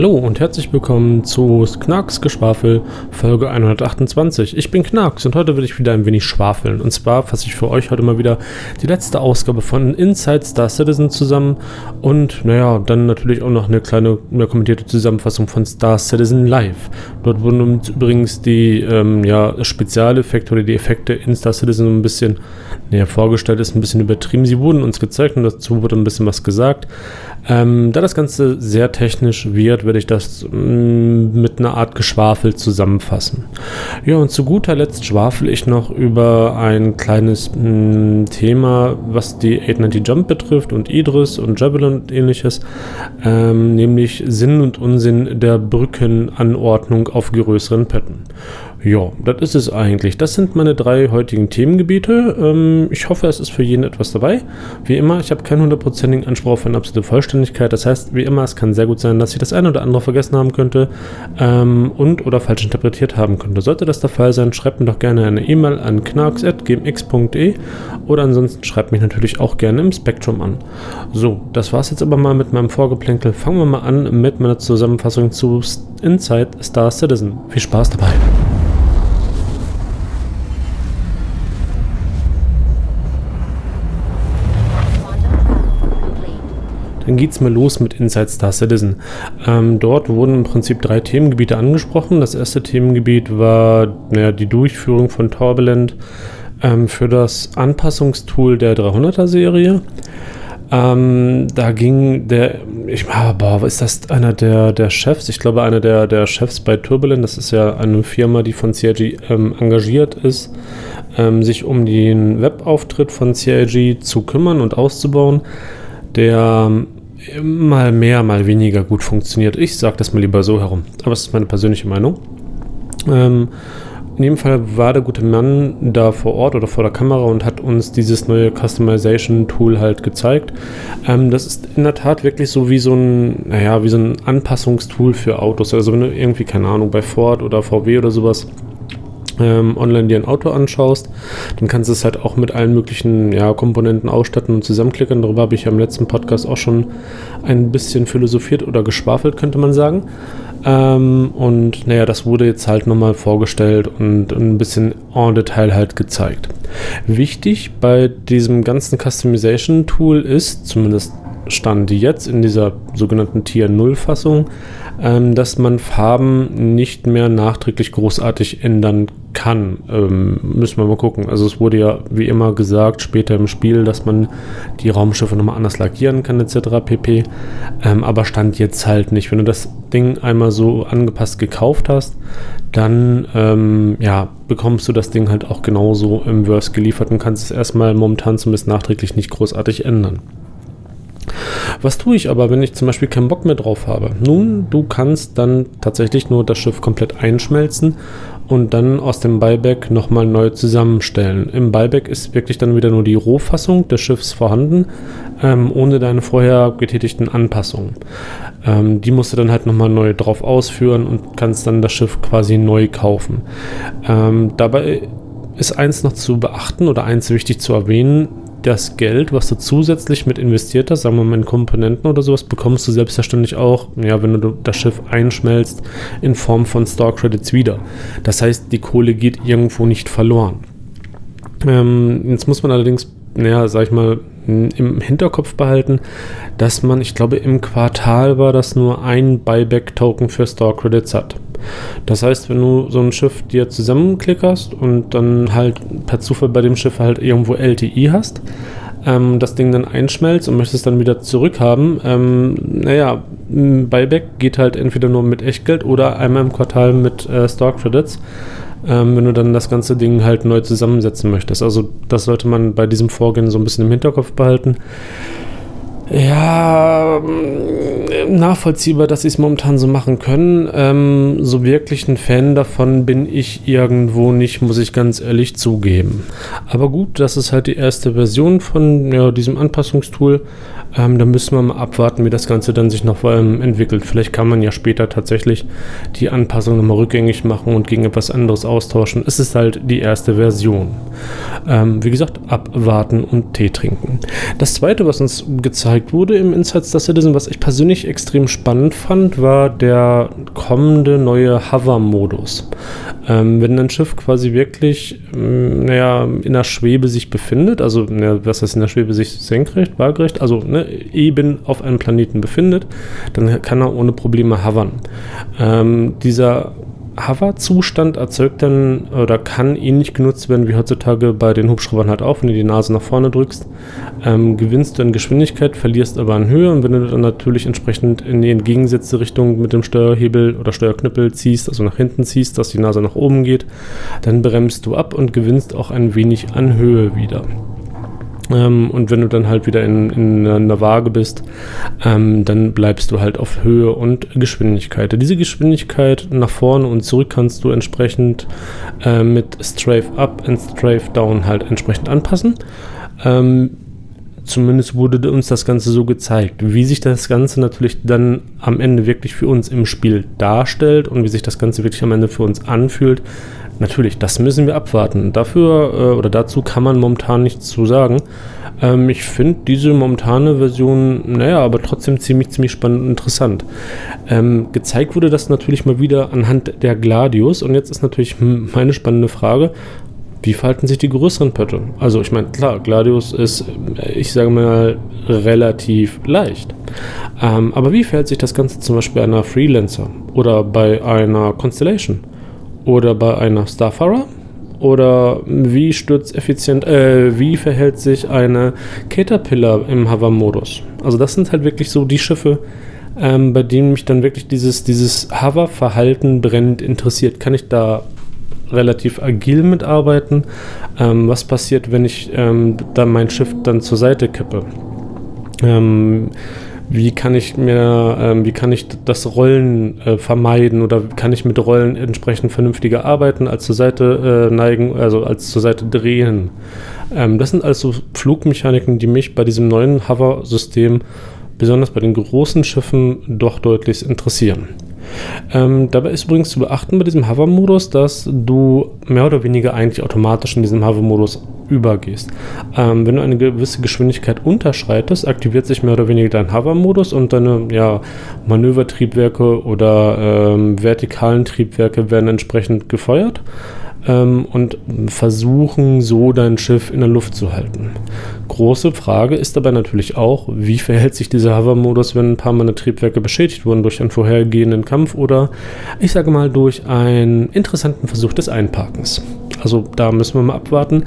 Hallo und herzlich willkommen zu Knarks Geschwafel Folge 128. Ich bin Knarks und heute will ich wieder ein wenig schwafeln. Und zwar fasse ich für euch heute mal wieder die letzte Ausgabe von Inside Star Citizen zusammen und naja, dann natürlich auch noch eine kleine eine kommentierte Zusammenfassung von Star Citizen Live. Dort wurden uns übrigens die ähm, ja, Spezialeffekte oder die Effekte in Star Citizen ein bisschen näher vorgestellt, ist ein bisschen übertrieben. Sie wurden uns gezeigt und dazu wurde ein bisschen was gesagt. Ähm, da das Ganze sehr technisch wird, werde ich das mh, mm, mit einer Art Geschwafel zusammenfassen. Ja, und zu guter Letzt schwafel ich noch über ein kleines mh, mm, Thema, was die 890 Jump betrifft und Idris und Javelin und ähnliches, ähm, nämlich Sinn und Unsinn der Brückenanordnung auf größeren Patten. Ja, das ist es eigentlich. Das sind meine drei heutigen Themengebiete. Ähm, ich hoffe, es ist für jeden etwas dabei. Wie immer, ich habe keinen hundertprozentigen Anspruch auf eine absolute Vollständigkeit. Das heißt, wie immer, es kann sehr gut sein, dass ich das eine oder andere vergessen haben könnte ähm, und oder falsch interpretiert haben könnte. Sollte das der Fall sein, schreibt mir doch gerne eine E-Mail an knarks.gmx.de oder ansonsten schreibt mich natürlich auch gerne im Spektrum an. So, das war es jetzt aber mal mit meinem Vorgeplänkel. Fangen wir mal an mit meiner Zusammenfassung zu Inside Star Citizen. Viel Spaß dabei! Dann geht es mal los mit Inside Star Citizen. Ähm, dort wurden im Prinzip drei Themengebiete angesprochen. Das erste Themengebiet war naja, die Durchführung von Torbeland ähm, für das Anpassungstool der 300er Serie. Ähm, da ging der, ich boah, ist das einer der, der Chefs? Ich glaube, einer der, der Chefs bei Turbulent, das ist ja eine Firma, die von CIG ähm, engagiert ist, ähm, sich um den Webauftritt von CIG zu kümmern und auszubauen. Der mal mehr, mal weniger gut funktioniert. Ich sage das mal lieber so herum. Aber es ist meine persönliche Meinung. Ähm, in jedem Fall war der gute Mann da vor Ort oder vor der Kamera und hat uns dieses neue Customization-Tool halt gezeigt. Ähm, das ist in der Tat wirklich so wie so ein, naja, wie so ein Anpassungstool für Autos. Also wenn du irgendwie, keine Ahnung, bei Ford oder VW oder sowas ähm, online dir ein Auto anschaust, dann kannst du es halt auch mit allen möglichen ja, Komponenten ausstatten und zusammenklicken. Darüber habe ich ja im letzten Podcast auch schon ein bisschen philosophiert oder geschwafelt, könnte man sagen. Ähm, und naja, das wurde jetzt halt nochmal vorgestellt und ein bisschen en Detail halt gezeigt. Wichtig bei diesem ganzen Customization-Tool ist, zumindest stand jetzt in dieser sogenannten Tier 0 Fassung, ähm, dass man Farben nicht mehr nachträglich großartig ändern kann. Ähm, müssen wir mal gucken. Also es wurde ja wie immer gesagt später im Spiel, dass man die Raumschiffe nochmal anders lackieren kann etc. pp. Ähm, aber stand jetzt halt nicht. Wenn du das Ding einmal so angepasst gekauft hast, dann ähm, ja, bekommst du das Ding halt auch genauso im Verse geliefert und kannst es erstmal momentan zumindest nachträglich nicht großartig ändern. Was tue ich aber, wenn ich zum Beispiel keinen Bock mehr drauf habe? Nun, du kannst dann tatsächlich nur das Schiff komplett einschmelzen und dann aus dem Buyback nochmal neu zusammenstellen. Im Buyback ist wirklich dann wieder nur die Rohfassung des Schiffs vorhanden, ähm, ohne deine vorher getätigten Anpassungen. Ähm, die musst du dann halt nochmal neu drauf ausführen und kannst dann das Schiff quasi neu kaufen. Ähm, dabei ist eins noch zu beachten oder eins wichtig zu erwähnen das Geld, was du zusätzlich mit investiert hast, sagen wir mal in Komponenten oder sowas, bekommst du selbstverständlich auch, ja, wenn du das Schiff einschmelzt, in Form von Store Credits wieder. Das heißt, die Kohle geht irgendwo nicht verloren. Ähm, jetzt muss man allerdings, naja, sag ich mal, im Hinterkopf behalten, dass man, ich glaube, im Quartal war das nur ein Buyback-Token für Store Credits hat. Das heißt, wenn du so ein Schiff dir zusammenklickerst und dann halt per Zufall bei dem Schiff halt irgendwo LTI hast, ähm, das Ding dann einschmelzt und möchtest dann wieder zurückhaben, ähm, naja, Buyback geht halt entweder nur mit Echtgeld oder einmal im Quartal mit äh, Store Credits. Ähm, wenn du dann das ganze Ding halt neu zusammensetzen möchtest. Also das sollte man bei diesem Vorgehen so ein bisschen im Hinterkopf behalten. Ja, mm, nachvollziehbar, dass sie es momentan so machen können. Ähm, so wirklich ein Fan davon bin ich irgendwo nicht, muss ich ganz ehrlich zugeben. Aber gut, das ist halt die erste Version von ja, diesem Anpassungstool. Ähm, da müssen wir mal abwarten, wie das Ganze dann sich noch ähm, entwickelt. Vielleicht kann man ja später tatsächlich die Anpassung nochmal rückgängig machen und gegen etwas anderes austauschen. Es ist halt die erste Version. Ähm, wie gesagt, abwarten und Tee trinken. Das zweite, was uns gezeigt wurde im Inside Star Citizen, was ich persönlich extrem spannend fand, war der kommende neue Hover-Modus. Ähm, wenn ein Schiff quasi wirklich, ähm, naja, in der Schwebe sich befindet, also, na, was heißt in der Schwebe sich senkrecht, waagerecht, also ne, eben auf einem Planeten befindet, dann kann er ohne Probleme hovern. Ähm, dieser Hover-Zustand erzeugt dann oder kann ähnlich genutzt werden wie heutzutage bei den Hubschraubern halt auch, wenn du die Nase nach vorne drückst, ähm, gewinnst du an Geschwindigkeit, verlierst aber an Höhe und wenn du dann natürlich entsprechend in die entgegengesetzte Richtung mit dem Steuerhebel oder Steuerknüppel ziehst, also nach hinten ziehst, dass die Nase nach oben geht, dann bremst du ab und gewinnst auch ein wenig an Höhe wieder. Ähm, und wenn du dann halt wieder in, in einer Waage bist, ähm, dann bleibst du halt auf Höhe und Geschwindigkeit. Diese Geschwindigkeit nach vorne und zurück kannst du entsprechend äh, mit Strafe Up und Strafe Down halt entsprechend anpassen. Ähm, zumindest wurde uns das Ganze so gezeigt. Wie sich das Ganze natürlich dann am Ende wirklich für uns im Spiel darstellt und wie sich das Ganze wirklich am Ende für uns anfühlt, natürlich, das müssen wir abwarten. Dafür äh, oder dazu kann man momentan nichts zu sagen. Ähm, ich finde diese momentane Version, naja, aber trotzdem ziemlich, ziemlich spannend und interessant. Ähm, gezeigt wurde das natürlich mal wieder anhand der Gladius und jetzt ist natürlich meine spannende Frage, wie verhalten sich die größeren Pötte? Also ich meine, klar, Gladius ist, ich sage mal, relativ leicht. Ähm, aber wie verhält sich das Ganze zum Beispiel bei einer Freelancer oder bei einer Constellation? Oder bei einer Starfarer? Oder wie sturzeffizient, äh, wie verhält sich eine Caterpillar im Hover-Modus? Also das sind halt wirklich so die Schiffe, ähm, bei denen mich dann wirklich dieses, dieses Hover-Verhalten brennend interessiert. Kann ich da relativ agil mitarbeiten? Ähm, was passiert, wenn ich ähm, dann mein Schiff dann zur Seite kippe? Ähm, wie kann ich mir, ähm, wie kann ich das Rollen äh, vermeiden oder kann ich mit Rollen entsprechend vernünftiger arbeiten, als zur Seite äh, neigen, also als zur Seite drehen. Ähm, das sind also Flugmechaniken, die mich bei diesem neuen Hover-System, besonders bei den großen Schiffen, doch deutlich interessieren. Ähm, dabei ist übrigens zu beachten bei diesem Hover-Modus, dass du mehr oder weniger eigentlich automatisch in diesem Hover-Modus übergehst. Ähm, wenn du eine gewisse Geschwindigkeit unterschreitest, aktiviert sich mehr oder weniger dein Hover-Modus und deine ja, Manövertriebwerke oder ähm, vertikalen Triebwerke werden entsprechend gefeuert ähm, und versuchen so dein Schiff in der Luft zu halten. Große Frage ist dabei natürlich auch, wie verhält sich dieser Hover-Modus, wenn ein paar meiner Triebwerke beschädigt wurden durch einen vorhergehenden Kampf oder ich sage mal durch einen interessanten Versuch des Einparkens. Also da müssen wir mal abwarten.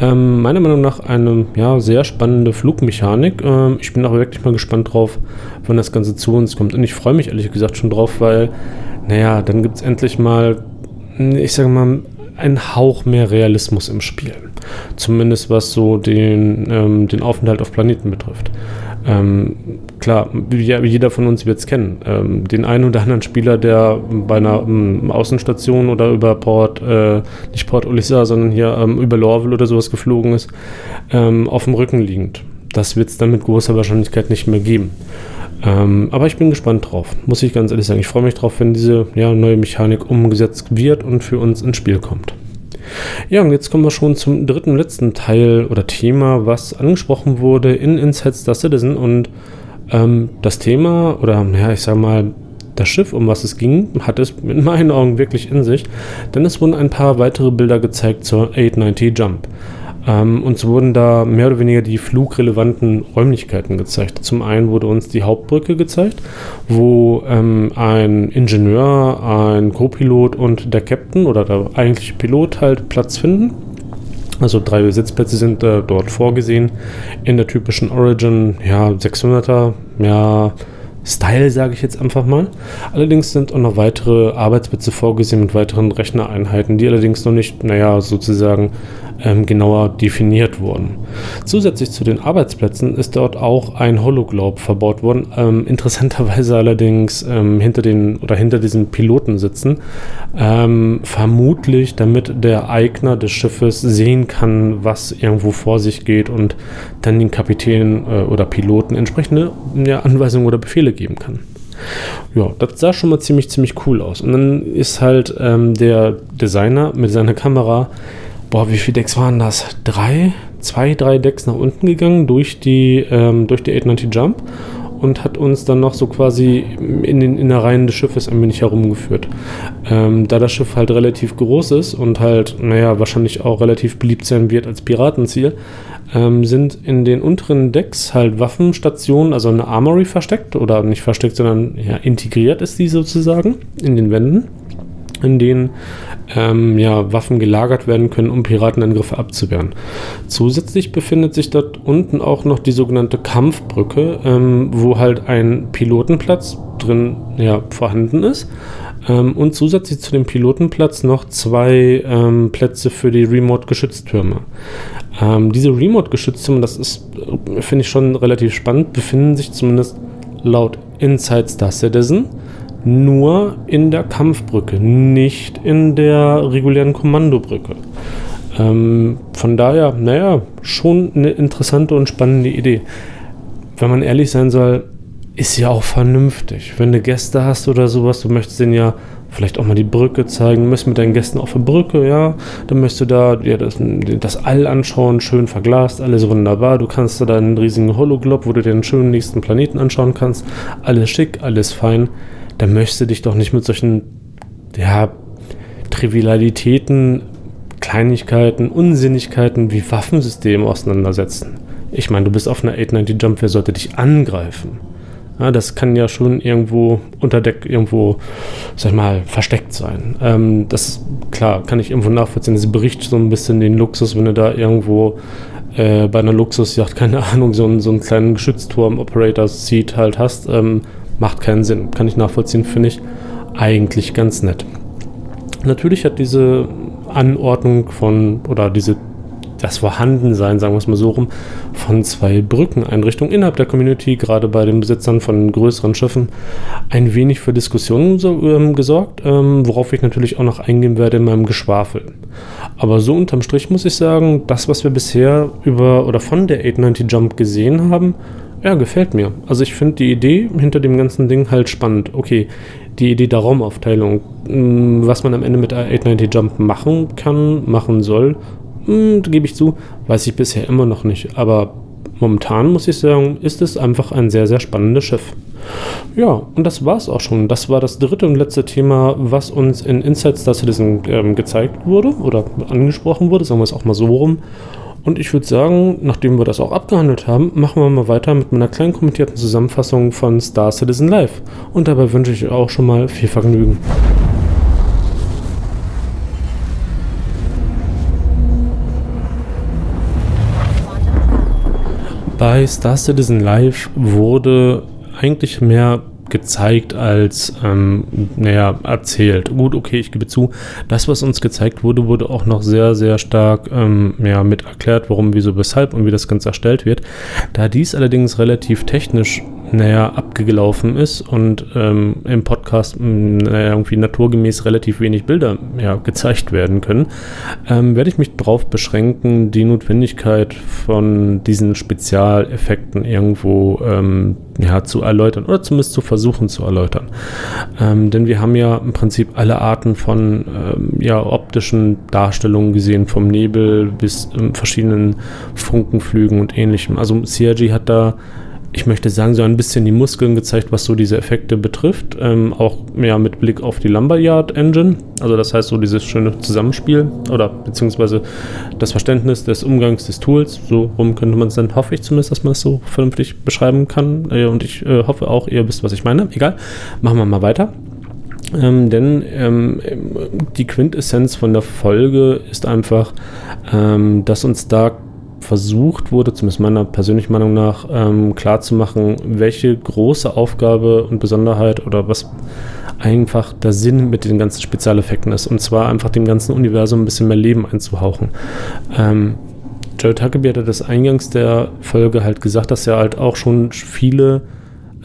Ähm, meiner Meinung nach eine ja, sehr spannende Flugmechanik. Ähm, ich bin auch wirklich mal gespannt drauf, wann das Ganze zu uns kommt. Und ich freue mich ehrlich gesagt schon drauf, weil, naja, dann gibt es endlich mal, ich sage mal, ein Hauch mehr Realismus im Spiel. Zumindest was so den, ähm, den Aufenthalt auf Planeten betrifft. Ähm, klar, jeder von uns wird es kennen. Ähm, den einen oder anderen Spieler, der bei einer ähm, Außenstation oder über Port, äh, nicht Port Olyssa, sondern hier ähm, über Lorville oder sowas geflogen ist, ähm, auf dem Rücken liegend. Das wird es dann mit großer Wahrscheinlichkeit nicht mehr geben. Ähm, aber ich bin gespannt drauf, muss ich ganz ehrlich sagen. Ich freue mich drauf, wenn diese ja, neue Mechanik umgesetzt wird und für uns ins Spiel kommt. Ja, und jetzt kommen wir schon zum dritten, letzten Teil oder Thema, was angesprochen wurde in Inside Star Citizen. Und ähm, das Thema, oder ja, ich sag mal, das Schiff, um was es ging, hat es in meinen Augen wirklich in sich, denn es wurden ein paar weitere Bilder gezeigt zur 890 Jump. Ähm, uns wurden da mehr oder weniger die flugrelevanten Räumlichkeiten gezeigt. Zum einen wurde uns die Hauptbrücke gezeigt, wo ähm, ein Ingenieur, ein Co-Pilot und der Captain oder der eigentliche Pilot halt Platz finden. Also drei Sitzplätze sind äh, dort vorgesehen. In der typischen Origin, ja, 600er, ja, Style, sage ich jetzt einfach mal. Allerdings sind auch noch weitere Arbeitsplätze vorgesehen mit weiteren Rechnereinheiten, die allerdings noch nicht, naja, sozusagen ähm, genauer definiert wurden. Zusätzlich zu den Arbeitsplätzen ist dort auch ein Hologlobe verbaut worden. Ähm, interessanterweise allerdings ähm, hinter den oder hinter diesen Piloten sitzen. Ähm, vermutlich, damit der Eigner des Schiffes sehen kann, was irgendwo vor sich geht und dann den Kapitän äh, oder Piloten entsprechende ja, Anweisungen oder Befehle geben kann. Ja, das sah schon mal ziemlich, ziemlich cool aus. Und dann ist halt ähm, der Designer mit seiner Kamera boah, wie viele Decks waren das? Drei zwei, drei Decks nach unten gegangen durch die, ähm, durch die 890 Jump und hat uns dann noch so quasi in den Innereien des Schiffes ein wenig herumgeführt. Ähm, da das Schiff halt relativ groß ist und halt, naja, wahrscheinlich auch relativ beliebt sein wird als Piratenziel, ähm, sind in den unteren Decks halt Waffenstationen, also eine Armory versteckt oder nicht versteckt, sondern ja, integriert ist die sozusagen in den Wänden in denen ähm, ja, Waffen gelagert werden können, um Piratenangriffe abzuwehren. Zusätzlich befindet sich dort unten auch noch die sogenannte Kampfbrücke, ähm, wo halt ein Pilotenplatz drin ja, vorhanden ist. Ähm, und zusätzlich zu dem Pilotenplatz noch zwei ähm, Plätze für die Remote-Geschütztürme. Ähm, diese Remote-Geschütztürme, das ist, äh, finde ich schon relativ spannend, befinden sich zumindest laut Inside Star Citizen nur in der Kampfbrücke, nicht in der regulären Kommandobrücke. Ähm, von daher, naja, schon eine interessante und spannende Idee. Wenn man ehrlich sein soll, ist ja auch vernünftig. Wenn du Gäste hast oder sowas, du möchtest denen ja vielleicht auch mal die Brücke zeigen, möchtest mit deinen Gästen auf der Brücke, ja, dann möchtest du da ja, das, das All anschauen, schön verglast, alles wunderbar. Du kannst da einen riesigen Hologlob, wo du den schönen nächsten Planeten anschauen kannst. Alles schick, alles fein da möchtest du dich doch nicht mit solchen, ja, Trivialitäten, Kleinigkeiten, Unsinnigkeiten wie Waffensystemen auseinandersetzen. Ich meine, du bist auf einer 890 Jump, wer sollte dich angreifen? Ja, das kann ja schon irgendwo unter Deck irgendwo, sag ich mal, versteckt sein. Ähm, das, klar, kann ich irgendwo nachvollziehen. Das berichtet so ein bisschen den Luxus, wenn du da irgendwo äh, bei einer Luxusjacht, keine Ahnung, so, so einen kleinen Geschützturm, Operator Seat halt hast. Ähm, macht keinen Sinn. Kann ich nachvollziehen, finde ich eigentlich ganz nett. Natürlich hat diese Anordnung von oder diese das Vorhandensein, sagen wir es mal so rum, von zwei Brückeneinrichtungen innerhalb der Community, gerade bei den Besitzern von größeren Schiffen, ein wenig für Diskussionen so, ähm, gesorgt, ähm, worauf ich natürlich auch noch eingehen werde in meinem Geschwafel. Aber so unterm Strich muss ich sagen, das, was wir bisher über oder von der 890 Jump gesehen haben, ja, gefällt mir. Also ich finde die Idee hinter dem ganzen Ding halt spannend. Okay, die Idee der Raumaufteilung, mm, was man am Ende mit 890 Jump machen kann, machen soll, mm, gebe ich zu, weiß ich bisher immer noch nicht. Aber momentan muss ich sagen, ist es einfach ein sehr, sehr spannendes Schiff. Ja, und das war es auch schon. Das war das dritte und letzte Thema, was uns in Inside Star Citizen ähm, gezeigt wurde oder angesprochen wurde, sagen wir es auch mal so rum. Und ich würde sagen, nachdem wir das auch abgehandelt haben, machen wir mal weiter mit meiner kleinen kommentierten Zusammenfassung von Star Citizen Live. Und dabei wünsche ich auch schon mal viel Vergnügen. Bei Star Citizen Live wurde eigentlich mehr gezeigt als, ähm, naja, erzählt. Gut, okay, ich gebe zu, das, was uns gezeigt wurde, wurde auch noch sehr, sehr stark ähm, ja, mit erklärt, warum, wieso, weshalb und wie das Ganze erstellt wird. Da dies allerdings relativ technisch naja, abgelaufen ist und ähm, im Podcast naja, irgendwie naturgemäß relativ wenig Bilder ja, gezeigt werden können, ähm, werde ich mich darauf beschränken, die Notwendigkeit von diesen Spezialeffekten irgendwo ähm, ja, zu erläutern oder zumindest zu versuchen zu erläutern. Ähm, denn wir haben ja im Prinzip alle Arten von ähm, ja, optischen Darstellungen gesehen, vom Nebel bis ähm, verschiedenen Funkenflügen und ähnlichem. Also CRG hat da ich möchte sagen, so ein bisschen die Muskeln gezeigt, was so diese Effekte betrifft. Ähm, auch ja, mit Blick auf die Lumberyard Engine. Also das heißt so dieses schöne Zusammenspiel oder beziehungsweise das Verständnis des Umgangs des Tools. So rum könnte man es dann, hoffe ich zumindest, dass man es so vernünftig beschreiben kann. Äh, und ich äh, hoffe auch, ihr wisst, was ich meine. Egal, machen wir mal weiter. Ähm, denn ähm, die Quintessenz von der Folge ist einfach, ähm, dass uns da versucht wurde, zumindest meiner persönlichen Meinung nach, ähm, klarzumachen, welche große Aufgabe und Besonderheit oder was einfach der Sinn mit den ganzen Spezialeffekten ist. Und zwar einfach dem ganzen Universum ein bisschen mehr Leben einzuhauchen. Ähm, Jared Huckabee hatte das eingangs der Folge halt gesagt, dass er halt auch schon viele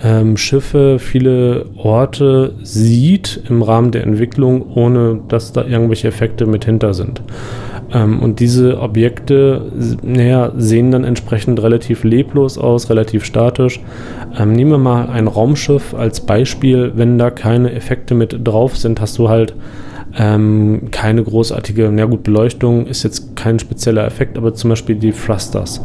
ähm, Schiffe, viele Orte sieht im Rahmen der Entwicklung, ohne dass da irgendwelche Effekte mit hinter sind. Ähm, und diese Objekte naja, sehen dann entsprechend relativ leblos aus, relativ statisch. Ähm, nehmen wir mal ein Raumschiff als Beispiel. Wenn da keine Effekte mit drauf sind, hast du halt Ähm, keine großartige, na gut, Beleuchtung ist jetzt kein spezieller Effekt, aber zum Beispiel die Thrusters,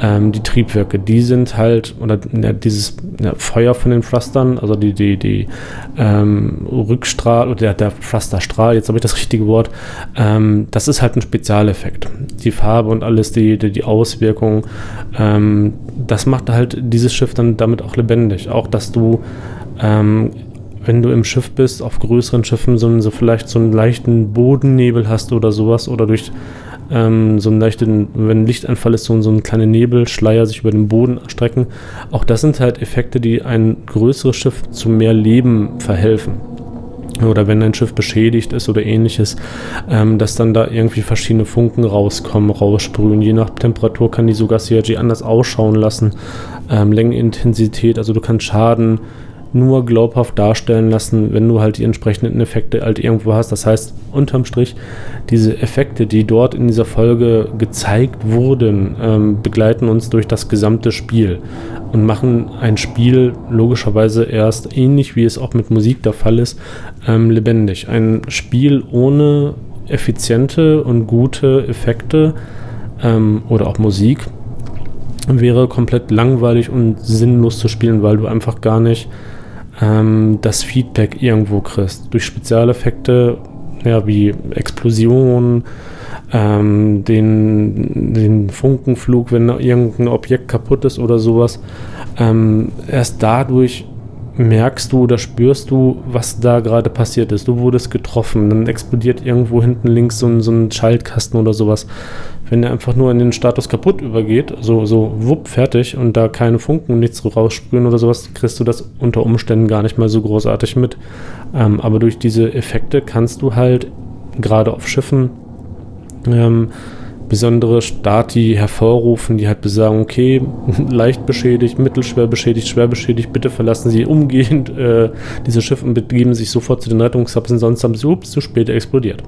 ähm, die Triebwerke, die sind halt, oder ja, dieses ja, Feuer von den Thrustern, also die, die, die ähm, Rückstrahl, oder der, der Thrusterstrahl, jetzt habe ich das richtige Wort, ähm, das ist halt ein Spezialeffekt. Die Farbe und alles, die, die, die Auswirkung, ähm, das macht halt dieses Schiff dann damit auch lebendig. Auch, dass du ähm, wenn du im Schiff bist, auf größeren Schiffen, so, so vielleicht so einen leichten Bodennebel hast oder sowas oder durch ähm, so einen leichten, wenn Lichteinfall ist, so, so ein kleiner Nebelschleier sich über den Boden erstrecken. Auch das sind halt Effekte, die ein größeres Schiff zu mehr Leben verhelfen. Oder wenn ein Schiff beschädigt ist oder ähnliches, ähm, dass dann da irgendwie verschiedene Funken rauskommen, raussprühen. Je nach Temperatur kann die sogar CRG anders ausschauen lassen. Ähm, Längenintensität, also du kannst Schaden nur glaubhaft darstellen lassen, wenn du halt die entsprechenden Effekte halt irgendwo hast. Das heißt, unterm Strich, diese Effekte, die dort in dieser Folge gezeigt wurden, ähm, begleiten uns durch das gesamte Spiel und machen ein Spiel logischerweise erst ähnlich wie es auch mit Musik der Fall ist, ähm, lebendig. Ein Spiel ohne effiziente und gute Effekte ähm, oder auch Musik wäre komplett langweilig und sinnlos zu spielen, weil du einfach gar nicht ähm, das Feedback irgendwo kriegst. Durch Spezialeffekte, ja, wie Explosionen, ähm, den, den Funkenflug, wenn irgendein Objekt kaputt ist oder sowas. Ähm, erst dadurch merkst du oder spürst du, was da gerade passiert ist. Du wurdest getroffen, dann explodiert irgendwo hinten links so so ein Schaltkasten oder sowas. Wenn er einfach nur in den Status kaputt übergeht, so, so wupp, fertig und da keine Funken und nichts raussprühen oder sowas, kriegst du das unter Umständen gar nicht mal so großartig mit. Ähm, aber durch diese Effekte kannst du halt gerade auf Schiffen ähm, besondere Stati hervorrufen, die halt besagen, okay, leicht beschädigt, mittelschwer beschädigt, schwer beschädigt, bitte verlassen Sie umgehend äh, diese Schiffe und begeben sich sofort zu den Rettungshubs, sonst haben Sie ups, zu spät explodiert.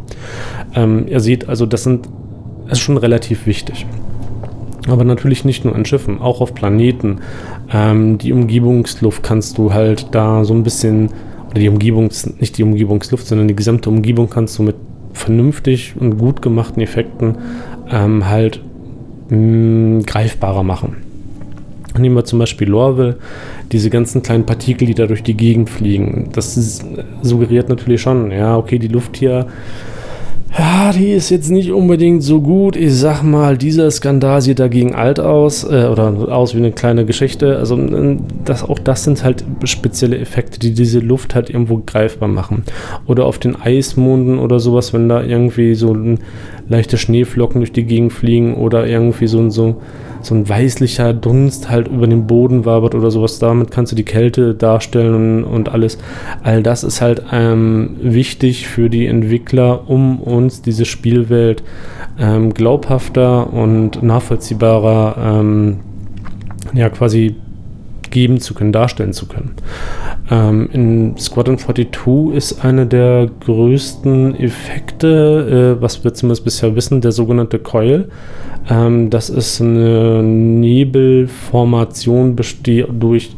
Ähm, ihr seht, also das sind ist schon relativ wichtig. Aber natürlich nicht nur an Schiffen, auch auf Planeten. Ähm, die Umgebungsluft kannst du halt da so ein bisschen, oder die Umgebungs, nicht die Umgebungsluft, sondern die gesamte Umgebung kannst du mit vernünftig und gut gemachten Effekten ähm, halt mh, mm, greifbarer machen. Nehmen wir zum Beispiel Lorville, diese ganzen kleinen Partikel, die da durch die Gegend fliegen. Das ist, suggeriert natürlich schon, ja, okay, die Luft hier ja, die ist jetzt nicht unbedingt so gut. Ich sag mal, dieser Skandal sieht dagegen alt aus äh, oder aus wie eine kleine Geschichte. Also das, auch das sind halt spezielle Effekte, die diese Luft halt irgendwo greifbar machen. Oder auf den Eismonden oder sowas, wenn da irgendwie so leichte Schneeflocken durch die Gegend fliegen oder irgendwie so, so so ein weißlicher Dunst halt über den Boden wabert oder sowas. Damit kannst du die Kälte darstellen und, und alles. All das ist halt ähm, wichtig für die Entwickler, um uns diese Spielwelt ähm, glaubhafter und nachvollziehbarer ähm, ja quasi geben zu können, darstellen zu können. Ähm, in Squadron 42 ist einer der größten Effekte, äh, was wir zumindest bisher wissen, der sogenannte Coil. Ähm, das ist eine Nebelformation, die durch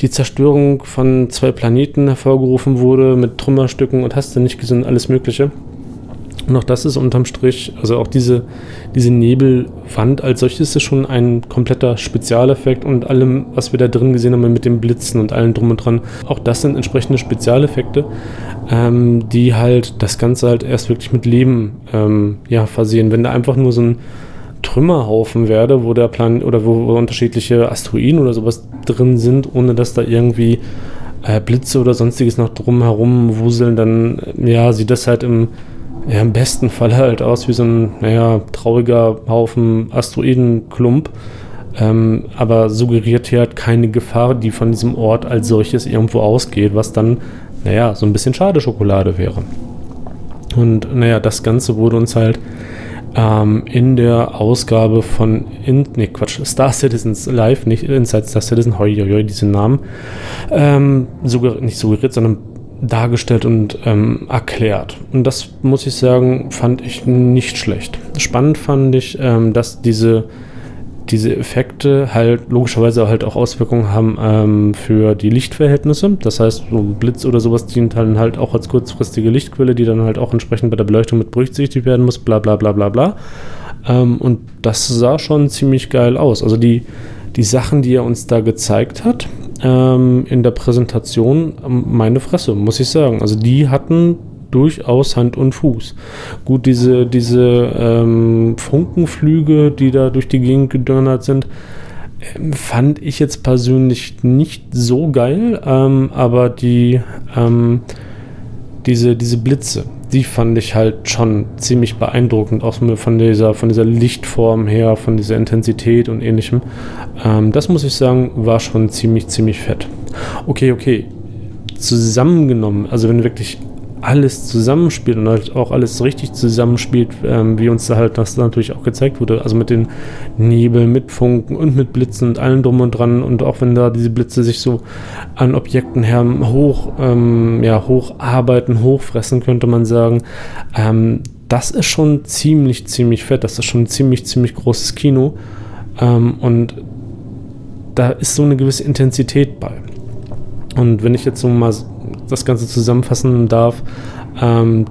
die Zerstörung von zwei Planeten hervorgerufen wurde, mit Trümmerstücken und hast du nicht gesehen, alles Mögliche. Und auch das ist unterm Strich, also auch diese, diese Nebelwand als solches ist schon ein kompletter Spezialeffekt und allem, was wir da drin gesehen haben mit dem Blitzen und allem drum und dran, auch das sind entsprechende Spezialeffekte, ähm, die halt das Ganze halt erst wirklich mit Leben ähm, ja, versehen. Wenn da einfach nur so ein Trümmerhaufen werde, wo der Plan oder wo, unterschiedliche Asteroiden oder sowas drin sind, ohne dass da irgendwie äh, Blitze oder sonstiges noch drumherum wuseln, dann ja, sieht das halt im, ja, im besten Fall halt aus wie so ein naja, trauriger Haufen Asteroidenklump. Ähm, aber suggeriert hier halt keine Gefahr, die von diesem Ort als solches irgendwo ausgeht, was dann, naja, so ein bisschen schade Schokolade wäre. Und naja, das Ganze wurde uns halt ähm, in der Ausgabe von, in, nee, Quatsch, Star Citizens Live, nicht Inside Star Citizen, hoi, hoi, hoi diesen Namen, ähm, suggeriert, nicht suggeriert, sondern dargestellt und ähm, erklärt. Und das muss ich sagen, fand ich nicht schlecht. Spannend fand ich, ähm, dass diese diese Effekte halt logischerweise halt auch Auswirkungen haben ähm, für die Lichtverhältnisse. Das heißt, so Blitz oder sowas dient dann halt auch als kurzfristige Lichtquelle, die dann halt auch entsprechend bei der Beleuchtung mit berücksichtigt werden muss, bla bla bla bla bla. Ähm, und das sah schon ziemlich geil aus. Also die, die Sachen, die er uns da gezeigt hat ähm, in der Präsentation, ähm, meine Fresse, muss ich sagen. Also die hatten durchaus Hand und Fuß. Gut, diese, diese ähm, Funkenflüge, die da durch die Gegend gedonnert sind, ähm, fand ich jetzt persönlich nicht so geil, ähm, aber die, ähm, diese, diese Blitze, die fand ich halt schon ziemlich beeindruckend, auch von dieser, von dieser Lichtform her, von dieser Intensität und ähnlichem. Ähm, das muss ich sagen, war schon ziemlich, ziemlich fett. Okay, okay. Zusammengenommen, also wenn wirklich alles zusammenspielt und halt auch alles richtig zusammenspielt, ähm, wie uns da halt das natürlich auch gezeigt wurde. Also mit den Nebeln, mit Funken und mit Blitzen und allem drum und dran. Und auch wenn da diese Blitze sich so an Objekten her hoch, ähm, ja, hocharbeiten, hochfressen, könnte man sagen. Ähm, das ist schon ziemlich, ziemlich fett. Das ist schon ein ziemlich, ziemlich großes Kino. Ähm, und da ist so eine gewisse Intensität bei. Und wenn ich jetzt so mal das Ganze zusammenfassen darf, ähm,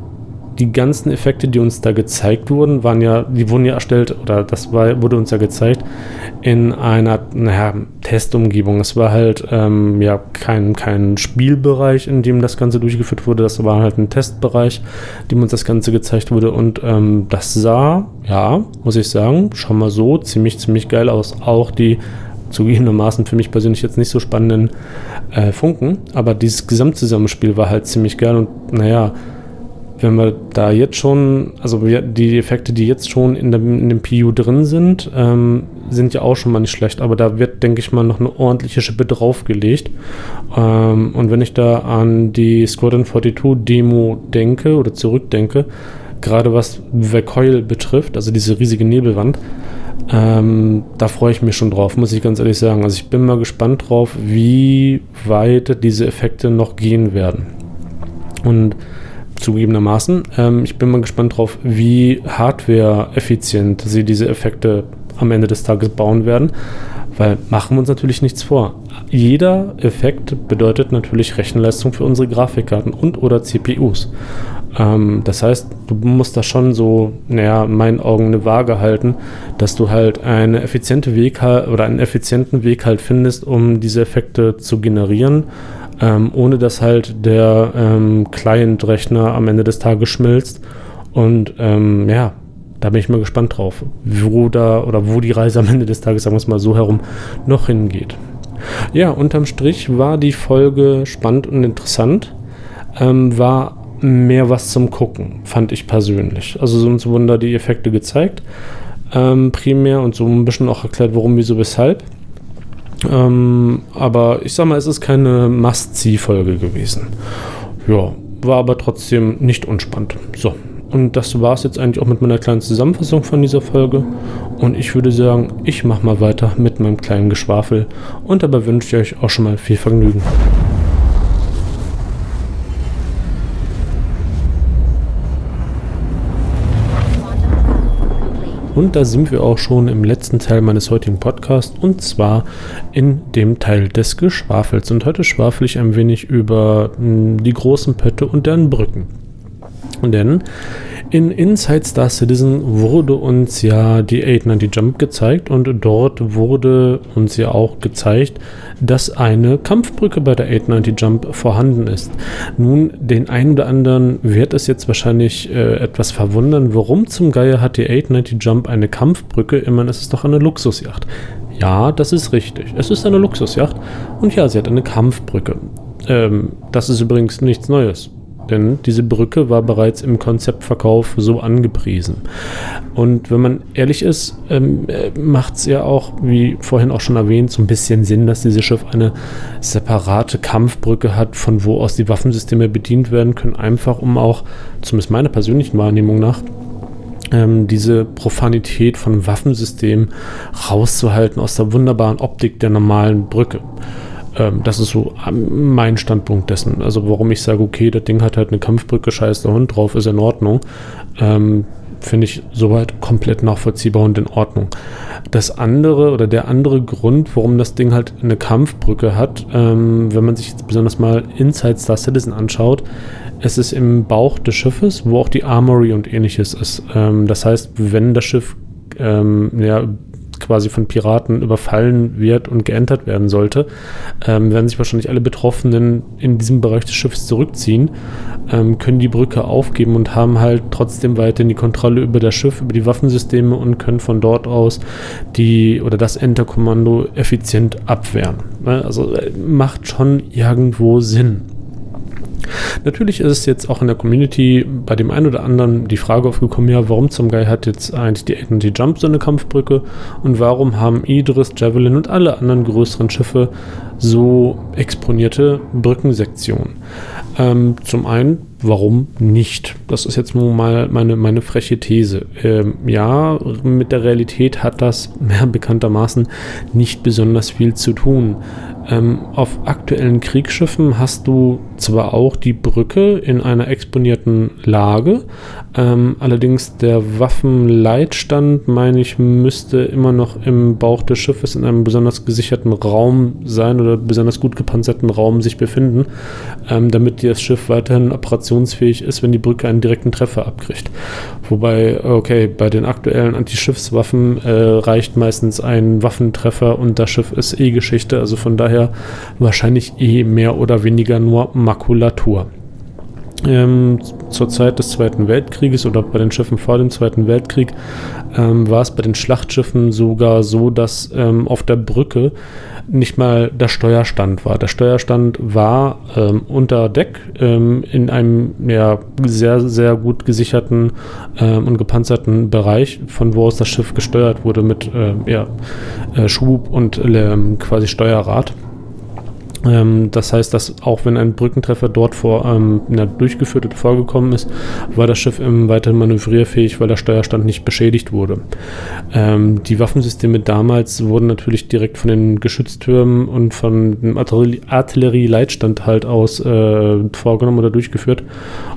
die ganzen Effekte, die uns da gezeigt wurden, waren ja, die wurden ja erstellt, oder das war, wurde uns ja gezeigt, in einer naja, Testumgebung. Es war halt ähm, ja kein, kein Spielbereich, in dem das Ganze durchgeführt wurde, das war halt ein Testbereich, in dem uns das Ganze gezeigt wurde. Und ähm, das sah, ja, muss ich sagen, schon mal so ziemlich, ziemlich geil aus. Auch die zugegebenermaßen für mich persönlich jetzt nicht so spannenden äh, Funken, aber dieses Gesamtzusammenspiel war halt ziemlich geil und naja, wenn wir da jetzt schon, also die Effekte, die jetzt schon in dem, in dem PU drin sind, ähm, sind ja auch schon mal nicht schlecht, aber da wird, denke ich mal, noch eine ordentliche Schippe draufgelegt. Ähm, und wenn ich da an die Squadron 42 Demo denke oder zurückdenke, gerade was Recoil betrifft, also diese riesige Nebelwand, ähm, da freue ich mich schon drauf, muss ich ganz ehrlich sagen. Also ich bin mal gespannt drauf, wie weit diese Effekte noch gehen werden. Und zugegebenermaßen, ähm, ich bin mal gespannt drauf, wie hardware-effizient sie diese Effekte am Ende des Tages bauen werden. Weil machen wir uns natürlich nichts vor. Jeder Effekt bedeutet natürlich Rechenleistung für unsere Grafikkarten und oder CPUs. Ähm, das heißt, du musst da schon so, naja, in meinen Augen eine Waage halten, dass du halt eine effiziente Weg oder einen effizienten Weg halt findest, um diese Effekte zu generieren, ähm, ohne dass halt der ähm, Client-Rechner am Ende des Tages schmilzt. Und ähm, ja, da bin ich mal gespannt drauf, wo da oder wo die Reise am Ende des Tages, sagen wir es mal so herum, noch hingeht. Ja, unterm Strich war die Folge spannend und interessant. Ähm, war mehr was zum Gucken, fand ich persönlich. Also so uns wurden da die Effekte gezeigt, ähm, primär und so ein bisschen auch erklärt, warum, wieso, weshalb. Ähm, aber ich sag mal, es ist keine Must-See-Folge gewesen. Ja, war aber trotzdem nicht unspannend. So, und das war es jetzt eigentlich auch mit meiner kleinen Zusammenfassung von dieser Folge. Und ich würde sagen, ich mache mal weiter mit meinem kleinen Geschwafel. Und dabei wünsche ich euch auch schon mal viel Vergnügen. Und da sind wir auch schon im letzten Teil meines heutigen Podcasts und zwar in dem Teil des Geschwafels. Und heute schwafel ich ein wenig über hm, die großen Pötte und deren Brücken. Denn in Inside Star Citizen wurde uns ja die 890 Jump gezeigt und dort wurde uns ja auch gezeigt, dass eine Kampfbrücke bei der 890 Jump vorhanden ist. Nun, den einen oder anderen wird es jetzt wahrscheinlich äh, etwas verwundern, warum zum Geier hat die 890 Jump eine Kampfbrücke? Immerhin ist es doch eine Luxusjacht. Ja, das ist richtig. Es ist eine Luxusjacht und ja, sie hat eine Kampfbrücke. Ähm, das ist übrigens nichts Neues denn diese Brücke war bereits im Konzeptverkauf so angepriesen. Und wenn man ehrlich ist, ähm, äh, macht es ja auch, wie vorhin auch schon erwähnt, so ein bisschen Sinn, dass dieses Schiff eine separate Kampfbrücke hat, von wo aus die Waffensysteme bedient werden können, einfach um auch, zumindest meiner persönlichen Wahrnehmung nach, ähm, diese Profanität von Waffensystemen rauszuhalten aus der wunderbaren Optik der normalen Brücke. Ähm, das ist so ähm, mein Standpunkt dessen. Also warum ich sage, okay, das Ding hat halt eine Kampfbrücke, scheiß der Hund drauf, ist in Ordnung. Ähm, finde ich soweit komplett nachvollziehbar und in Ordnung. Das andere oder der andere Grund, warum das Ding halt eine Kampfbrücke hat, ähm, wenn man sich jetzt besonders mal Inside Star Citizen anschaut, es ist im Bauch des Schiffes, wo auch die Armory und ähnliches ist. Ähm, das heißt, wenn das Schiff ähm, ja, quasi von Piraten überfallen wird und geentert werden sollte, ähm, werden sich wahrscheinlich alle Betroffenen in diesem Bereich des Schiffs zurückziehen, ähm, können die Brücke aufgeben und haben halt trotzdem weiterhin die Kontrolle über das Schiff, über die Waffensysteme und können von dort aus die oder das Enterkommando effizient abwehren. Ne? Also äh, macht schon irgendwo Sinn. Natürlich ist es jetzt auch in der Community bei dem einen oder anderen die Frage aufgekommen, ja, warum zum Geil hat jetzt eigentlich die Agility Jump so eine Kampfbrücke und warum haben Idris, Javelin und alle anderen größeren Schiffe so exponierte Brückensektionen? Ähm, zum einen, warum nicht? Das ist jetzt nur mal meine, meine freche These. Ähm, ja, mit der Realität hat das ja, bekanntermaßen nicht besonders viel zu tun. Ähm, auf aktuellen Kriegsschiffen hast du zwar auch die Brücke in einer exponierten Lage, ähm, allerdings der Waffenleitstand, meine ich, müsste immer noch im Bauch des Schiffes in einem besonders gesicherten Raum sein oder besonders gut gepanzerten Raum sich befinden, ähm, damit das Schiff weiterhin operationsfähig ist, wenn die Brücke einen direkten Treffer abkriegt. Wobei, okay, bei den aktuellen Antischiffswaffen äh, reicht meistens ein Waffentreffer und das Schiff ist eh Geschichte, also von daher wahrscheinlich eh mehr oder weniger nur Makulatur. Ähm, zur Zeit des Zweiten Weltkrieges oder bei den Schiffen vor dem Zweiten Weltkrieg ähm, war es bei den Schlachtschiffen sogar so, dass ähm, auf der Brücke nicht mal der Steuerstand war. Der Steuerstand war ähm, unter Deck ähm, in einem ja, sehr, sehr gut gesicherten ähm, und gepanzerten Bereich, von wo aus das Schiff gesteuert wurde mit äh, ja, Schub und äh, quasi Steuerrad. Ähm, das heißt, dass auch wenn ein Brückentreffer dort vor ähm, na, durchgeführt vorgekommen ist, war das Schiff im weiteren manövrierfähig, weil der Steuerstand nicht beschädigt wurde. Ähm, die Waffensysteme damals wurden natürlich direkt von den Geschütztürmen und von dem Artillerieleitstand halt aus äh, vorgenommen oder durchgeführt.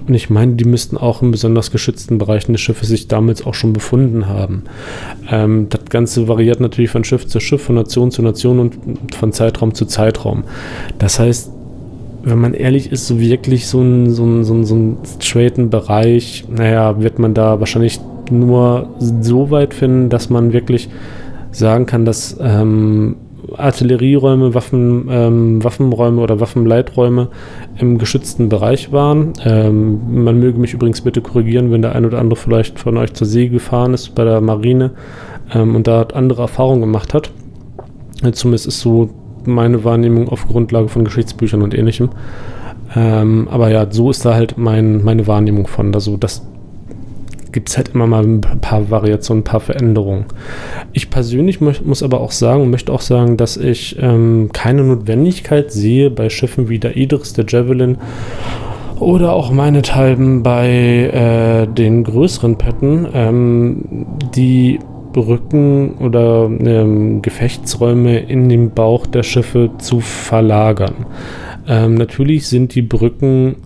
Und ich meine, die müssten auch in besonders geschützten Bereichen des Schiffes sich damals auch schon befunden haben. Ähm, das Ganze variiert natürlich von Schiff zu Schiff, von Nation zu Nation und von Zeitraum zu Zeitraum. Das heißt, wenn man ehrlich ist, so wirklich so ein, so ein, so ein, so ein straighten Bereich, naja, wird man da wahrscheinlich nur so weit finden, dass man wirklich sagen kann, dass ähm, Artillerieräume, Waffen, ähm, Waffenräume oder Waffenleiträume im geschützten Bereich waren. Ähm, man möge mich übrigens bitte korrigieren, wenn der ein oder andere vielleicht von euch zur See gefahren ist bei der Marine ähm, und da andere Erfahrungen gemacht hat. Zumindest ist so meine Wahrnehmung auf Grundlage von Geschichtsbüchern und ähnlichem. Ähm, aber ja, so ist da halt mein, meine Wahrnehmung von. Also das gibt es halt immer mal ein paar Variationen, ein paar Veränderungen. Ich persönlich muss aber auch sagen, möchte auch sagen, dass ich ähm, keine Notwendigkeit sehe bei Schiffen wie der Idris, der Javelin oder auch meinethalben bei äh, den größeren Petten, ähm, die Brücken oder ähm, Gefechtsräume in den Bauch der Schiffe zu verlagern. Ähm, natürlich sind die Brücken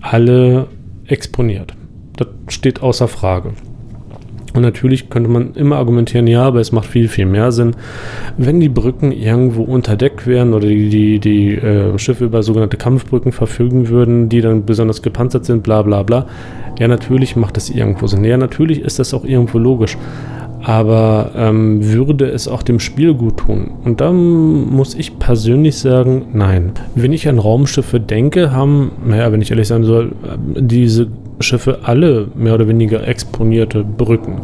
alle exponiert. Das steht außer Frage. Und natürlich könnte man immer argumentieren, ja, aber es macht viel, viel mehr Sinn, wenn die Brücken irgendwo unter Deck wären oder die, die, die äh, Schiffe über sogenannte Kampfbrücken verfügen würden, die dann besonders gepanzert sind, bla bla bla. Ja, natürlich macht das irgendwo Sinn. Ja, natürlich ist das auch irgendwo logisch aber ähm, würde es auch dem Spiel gut tun? Und da muss ich persönlich sagen, nein. Wenn ich an Raumschiffe denke, haben, naja, wenn ich ehrlich sein soll, diese Schiffe alle mehr oder weniger exponierte Brücken.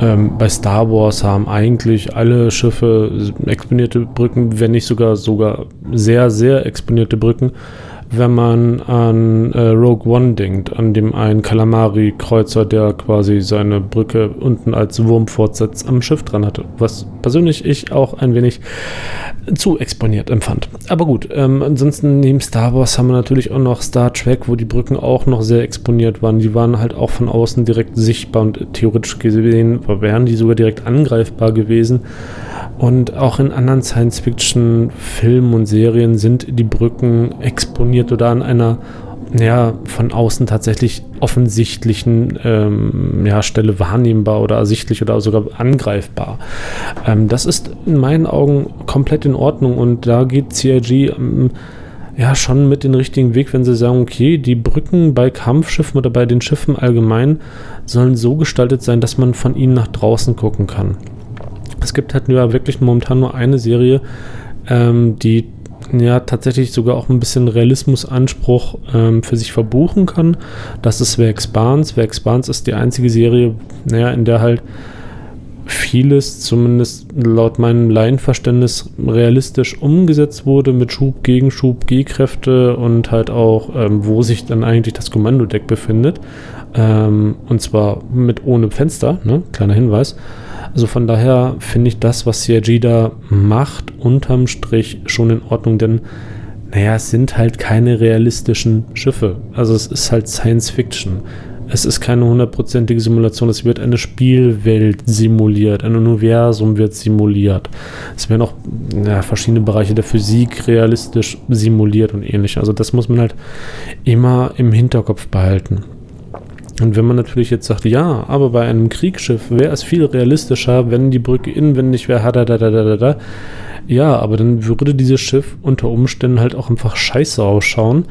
Ähm, bei Star Wars haben eigentlich alle Schiffe exponierte Brücken, wenn nicht sogar sogar sehr, sehr exponierte Brücken wenn man an äh, Rogue One denkt, an dem einen Kalamari-Kreuzer, der quasi seine Brücke unten als Wurmfortsatz am Schiff dran hatte. Was persönlich ich auch ein wenig zu exponiert empfand. Aber gut, ähm, ansonsten neben Star Wars haben wir natürlich auch noch Star Trek, wo die Brücken auch noch sehr exponiert waren. Die waren halt auch von außen direkt sichtbar und theoretisch gesehen wären die sogar direkt angreifbar gewesen. Und auch in anderen Science-Fiction-Filmen und Serien sind die Brücken exponiert oder an einer ja, von außen tatsächlich offensichtlichen ähm, ja, Stelle wahrnehmbar oder ersichtlich oder sogar angreifbar. Ähm, das ist in meinen Augen komplett in Ordnung und da geht CIG ähm, ja schon mit den richtigen Weg, wenn sie sagen, okay, die Brücken bei Kampfschiffen oder bei den Schiffen allgemein sollen so gestaltet sein, dass man von ihnen nach draußen gucken kann. Es gibt halt ja wirklich momentan nur eine Serie, ähm, die ja tatsächlich sogar auch ein bisschen Realismusanspruch ähm, für sich verbuchen kann. Das ist The Expanse. The Expanse ist die einzige Serie, naja, in der halt vieles, zumindest laut meinem Laienverständnis, realistisch umgesetzt wurde mit Schub, Gegenschub, G-Kräfte und halt auch, ähm, wo sich dann eigentlich das Kommandodeck befindet. Ähm, und zwar mit ohne Fenster, ne? kleiner Hinweis. Also von daher finde ich das, was CIG da macht, unterm Strich schon in Ordnung, denn naja, es sind halt keine realistischen Schiffe. Also es ist halt Science Fiction. Es ist keine hundertprozentige Simulation. Es wird eine Spielwelt simuliert, ein Universum wird simuliert. Es werden auch ja, verschiedene Bereiche der Physik realistisch simuliert und ähnlich. Also das muss man halt immer im Hinterkopf behalten. Und wenn man natürlich jetzt sagt, ja, aber bei einem Kriegsschiff wäre es viel realistischer, wenn die Brücke inwendig wäre, da, da, da, da, da. Ja, aber dann würde dieses Schiff unter Umständen halt auch einfach scheiße ausschauen.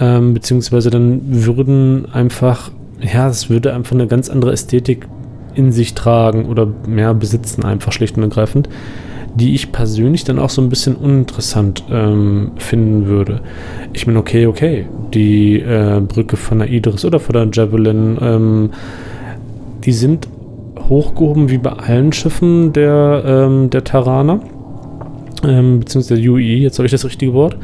Ähm, beziehungsweise dann würden einfach, ja, es würde einfach eine ganz andere Ästhetik in sich tragen oder mehr besitzen, einfach schlicht und ergreifend die ich persönlich dann auch so ein bisschen uninteressant ähm, finden würde. Ich meine, okay, okay, die äh, Brücke von der Idris oder von der Javelin, ähm, die sind hochgehoben wie bei allen Schiffen der, ähm, der Terraner. Ähm, beziehungsweise der UE, jetzt habe ich das richtige Wort,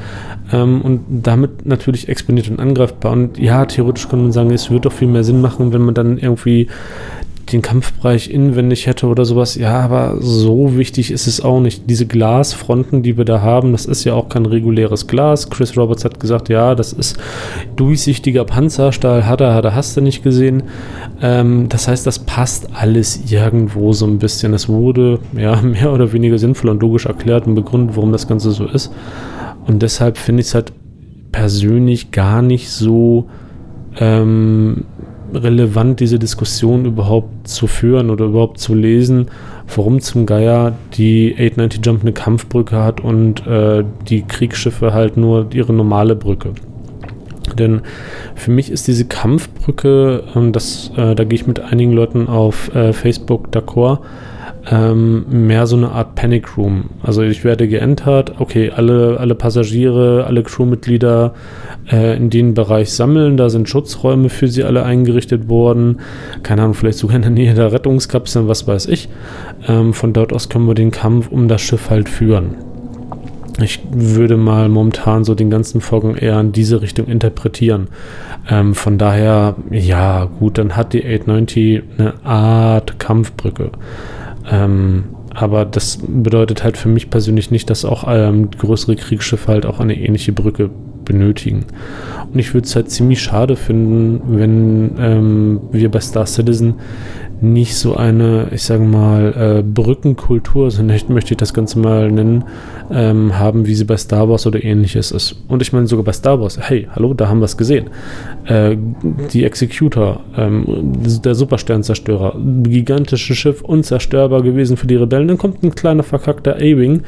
ähm, und damit natürlich exponiert und angreifbar. Und ja, theoretisch kann man sagen, es würde doch viel mehr Sinn machen, wenn man dann irgendwie den Kampfbereich inwendig hätte oder sowas. Ja, aber so wichtig ist es auch nicht. Diese Glasfronten, die wir da haben, das ist ja auch kein reguläres Glas. Chris Roberts hat gesagt, ja, das ist durchsichtiger Panzerstahl, hat er, hat er, hast du nicht gesehen. Ähm, das heißt, das passt alles irgendwo so ein bisschen. Es wurde ja mehr oder weniger sinnvoll und logisch erklärt und begründet, warum das Ganze so ist. Und deshalb finde ich es halt persönlich gar nicht so ähm, relevant, diese Diskussion überhaupt zu führen oder überhaupt zu lesen, warum zum Geier die 890 Jump eine Kampfbrücke hat und äh, die Kriegsschiffe halt nur ihre normale Brücke. Denn für mich ist diese Kampfbrücke, ähm, das, äh, da gehe ich mit einigen Leuten auf äh, Facebook d'accord, ähm, mehr so eine Art Panic Room. Also ich werde geentert, okay, alle, alle Passagiere, alle Crewmitglieder äh, in den Bereich sammeln, da sind Schutzräume für sie alle eingerichtet worden, keine Ahnung, vielleicht sogar in der Nähe der Rettungskapseln, was weiß ich. Ähm, von dort aus können wir den Kampf um das Schiff halt führen. Ich würde mal momentan so den ganzen Vorgang eher in diese Richtung interpretieren. Ähm, von daher, ja, gut, dann hat die 890 eine Art Kampfbrücke. Ähm, aber das bedeutet halt für mich persönlich nicht, dass auch ähm, größere Kriegsschiffe halt auch eine ähnliche Brücke benötigen. Und ich würde es halt ziemlich schade finden, wenn ähm, wir bei Star Citizen nicht so eine, ich sage mal, äh, Brückenkultur, so nicht, möchte ich das Ganze mal nennen, ähm, haben, wie sie bei Star Wars oder ähnliches ist. Und ich meine sogar bei Star Wars, hey, hallo, da haben wir es gesehen. Äh, die Executor, ähm, der Supersternzerstörer, gigantisches Schiff, unzerstörbar gewesen für die Rebellen. Dann kommt ein kleiner verkackter A-Wing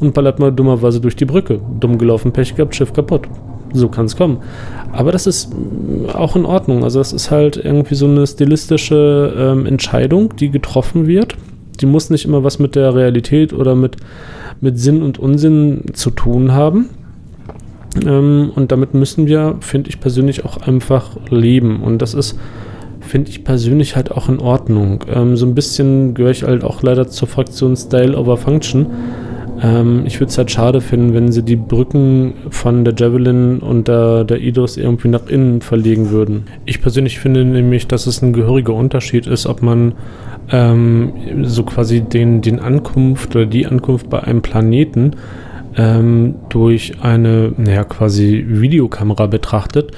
und ballert mal dummerweise durch die Brücke. Dumm gelaufen, Pech gehabt, Schiff kaputt so kann es kommen. Aber das ist mm, auch in Ordnung. Also das ist halt irgendwie so eine stilistische ähm, Entscheidung, die getroffen wird. Die muss nicht immer was mit der Realität oder mit, mit Sinn und Unsinn zu tun haben. Ähm, und damit müssen wir, finde ich persönlich, auch einfach leben. Und das ist, finde ich persönlich halt auch in Ordnung. Ähm, so ein bisschen gehöre ich halt auch leider zur Fraktion Style over Function ähm, ich würde es halt schade finden, wenn sie die Brücken von der Javelin und der, der Idris irgendwie nach innen verlegen würden. Ich persönlich finde nämlich, dass es ein gehöriger Unterschied ist, ob man ähm, so quasi den, den Ankunft oder die Ankunft bei einem Planeten ähm, durch eine, naja, quasi Videokamera betrachtet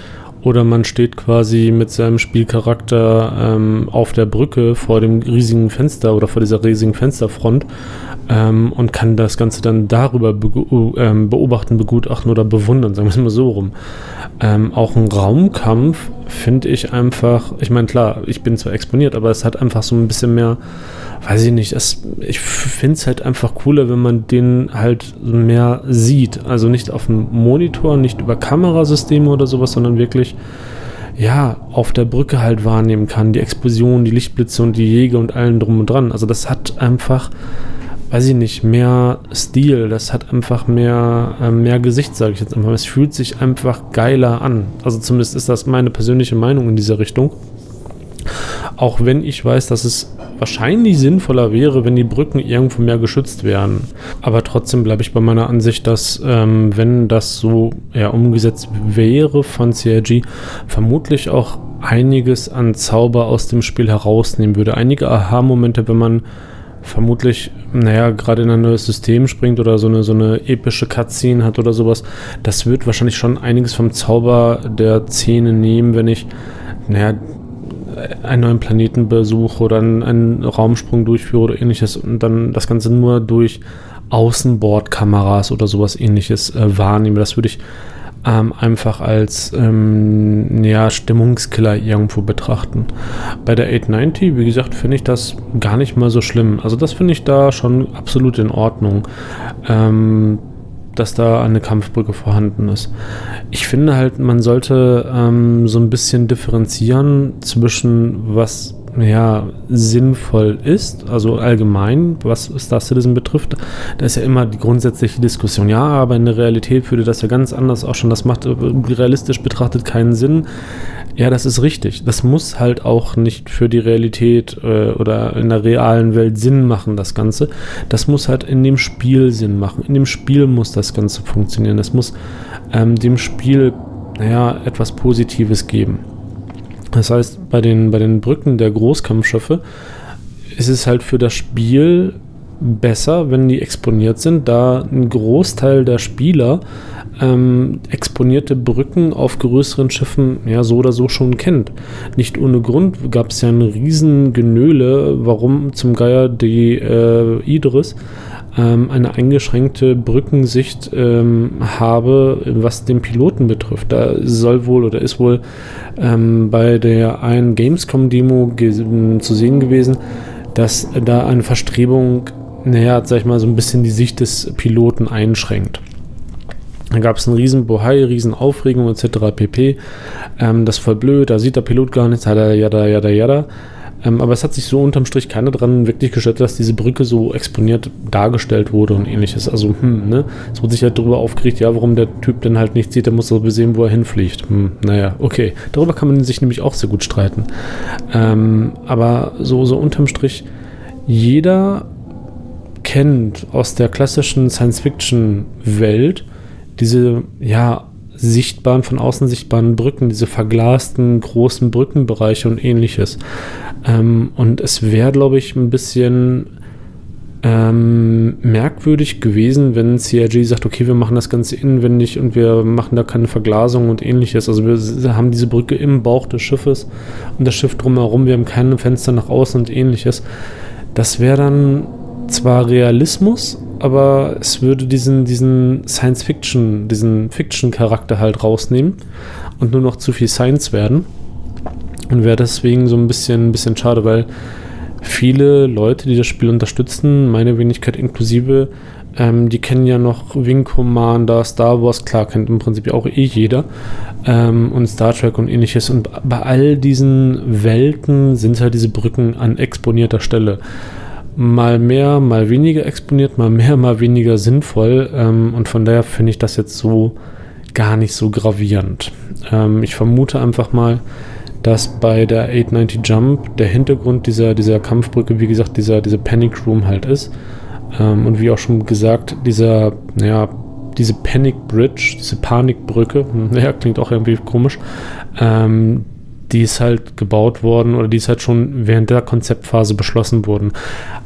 oder man steht quasi mit seinem Spielcharakter ähm, auf der Brücke vor dem riesigen Fenster oder vor dieser riesigen Fensterfront ähm, und kann das Ganze dann darüber be ähm, beobachten, begutachten oder bewundern, sagen wir es mal so rum. Ähm, auch ein Raumkampf finde ich einfach, ich meine, klar, ich bin zwar exponiert, aber es hat einfach so ein bisschen mehr, weiß ich nicht, es, ich finde es halt einfach cooler, wenn man den halt mehr sieht. Also nicht auf dem Monitor, nicht über Kamerasysteme oder sowas, sondern wirklich ja, auf der Brücke halt wahrnehmen kann. Die Explosion, die Lichtblitze und die Jäger und allen drum und dran. Also das hat einfach weiß ich nicht, mehr Stil, das hat einfach mehr, äh, mehr Gesicht, sage ich jetzt einfach. Es fühlt sich einfach geiler an. Also zumindest ist das meine persönliche Meinung in dieser Richtung. Auch wenn ich weiß, dass es wahrscheinlich sinnvoller wäre, wenn die Brücken irgendwo mehr geschützt wären. Aber trotzdem bleibe ich bei meiner Ansicht, dass ähm, wenn das so ja, umgesetzt wäre von CRG, vermutlich auch einiges an Zauber aus dem Spiel herausnehmen würde. Einige Aha-Momente, wenn man vermutlich, naja, gerade in ein neues System springt oder so eine, so eine epische Cutscene hat oder sowas, das wird wahrscheinlich schon einiges vom Zauber der Szene nehmen, wenn ich, naja, einen neuen Planeten besuche oder einen, einen Raumsprung durchführe oder ähnliches und dann das Ganze nur durch Außenbordkameras oder sowas ähnliches äh, wahrnehme. Das würde ich ähm, einfach als ähm, ja, Stimmungskiller irgendwo betrachten. Bei der 890, wie gesagt, finde ich das gar nicht mal so schlimm. Also das finde ich da schon absolut in Ordnung. Ähm, dass da eine Kampfbrücke vorhanden ist. Ich finde halt, man sollte ähm, so ein bisschen differenzieren zwischen was ja, sinnvoll ist, also allgemein, was Star Citizen betrifft, da ist ja immer die grundsätzliche Diskussion, ja, aber in der Realität würde das ja ganz anders auch schon, das macht realistisch betrachtet keinen Sinn. Ja, das ist richtig. Das muss halt auch nicht für die Realität äh, oder in der realen Welt Sinn machen, das Ganze. Das muss halt in dem Spiel Sinn machen. In dem Spiel muss das Ganze funktionieren. Das muss ähm, dem Spiel, naja, etwas Positives geben. Das heißt, bei den, bei den Brücken der Großkampfschiffe ist es halt für das Spiel besser, wenn die exponiert sind, da ein Großteil der Spieler ähm, exponierte Brücken auf größeren Schiffen ja so oder so schon kennt. Nicht ohne Grund gab es ja ein riesen Genöle, warum zum Geier die äh, Idris ähm, eine eingeschränkte Brückensicht ähm, habe, was den Piloten betrifft. Da soll wohl oder ist wohl ähm, bei der einen Gamescom-Demo zu sehen gewesen, dass da eine Verstrebung, naja, sag ich mal, so ein bisschen die Sicht des Piloten einschränkt. Da gab es einen riesen Bohai, riesen Aufregung etc. pp. Ähm, das ist voll blöd, da sieht der Pilot gar nichts, jada, jada, jada, jada. Ähm, aber es hat sich so unterm Strich keiner dran wirklich gestört, dass diese Brücke so exponiert dargestellt wurde und ähnliches. Also, hm, ne? Es wurde sich halt darüber aufgeregt, ja, warum der Typ denn halt nicht sieht, der muss aber sehen, wo er hinfliegt. Hm, naja, okay. Darüber kann man sich nämlich auch sehr gut streiten. Ähm, aber so, so unterm Strich, jeder kennt aus der klassischen Science-Fiction-Welt diese, ja, sichtbaren, von außen sichtbaren Brücken, diese verglasten großen Brückenbereiche und ähnliches. Ähm, und es wäre, glaube ich, ein bisschen ähm, merkwürdig gewesen, wenn CRG sagt, okay, wir machen das Ganze inwendig und wir machen da keine Verglasung und ähnliches. Also wir haben diese Brücke im Bauch des Schiffes und das Schiff drumherum, wir haben keine Fenster nach außen und ähnliches. Das wäre dann zwar Realismus, aber es würde diesen, diesen Science-Fiction, diesen Fiction-Charakter halt rausnehmen und nur noch zu viel Science werden. Und wäre deswegen so ein bisschen, ein bisschen schade, weil viele Leute, die das Spiel unterstützen, meine Wenigkeit inklusive, ähm, die kennen ja noch Wing Commander, Star Wars, klar, kennt im Prinzip auch eh jeder. Ähm, und Star Trek und ähnliches. Und bei all diesen Welten sind halt diese Brücken an exponierter Stelle. Mal mehr, mal weniger exponiert, mal mehr, mal weniger sinnvoll. Ähm, und von daher finde ich das jetzt so gar nicht so gravierend. Ähm, ich vermute einfach mal, dass bei der 890 Jump der Hintergrund dieser, dieser Kampfbrücke, wie gesagt, dieser, dieser Panic Room halt ist. Ähm, und wie auch schon gesagt, dieser, naja, diese Panic Bridge, diese Panikbrücke, naja, klingt auch irgendwie komisch, ähm, die ist halt gebaut worden oder die ist halt schon während der Konzeptphase beschlossen worden.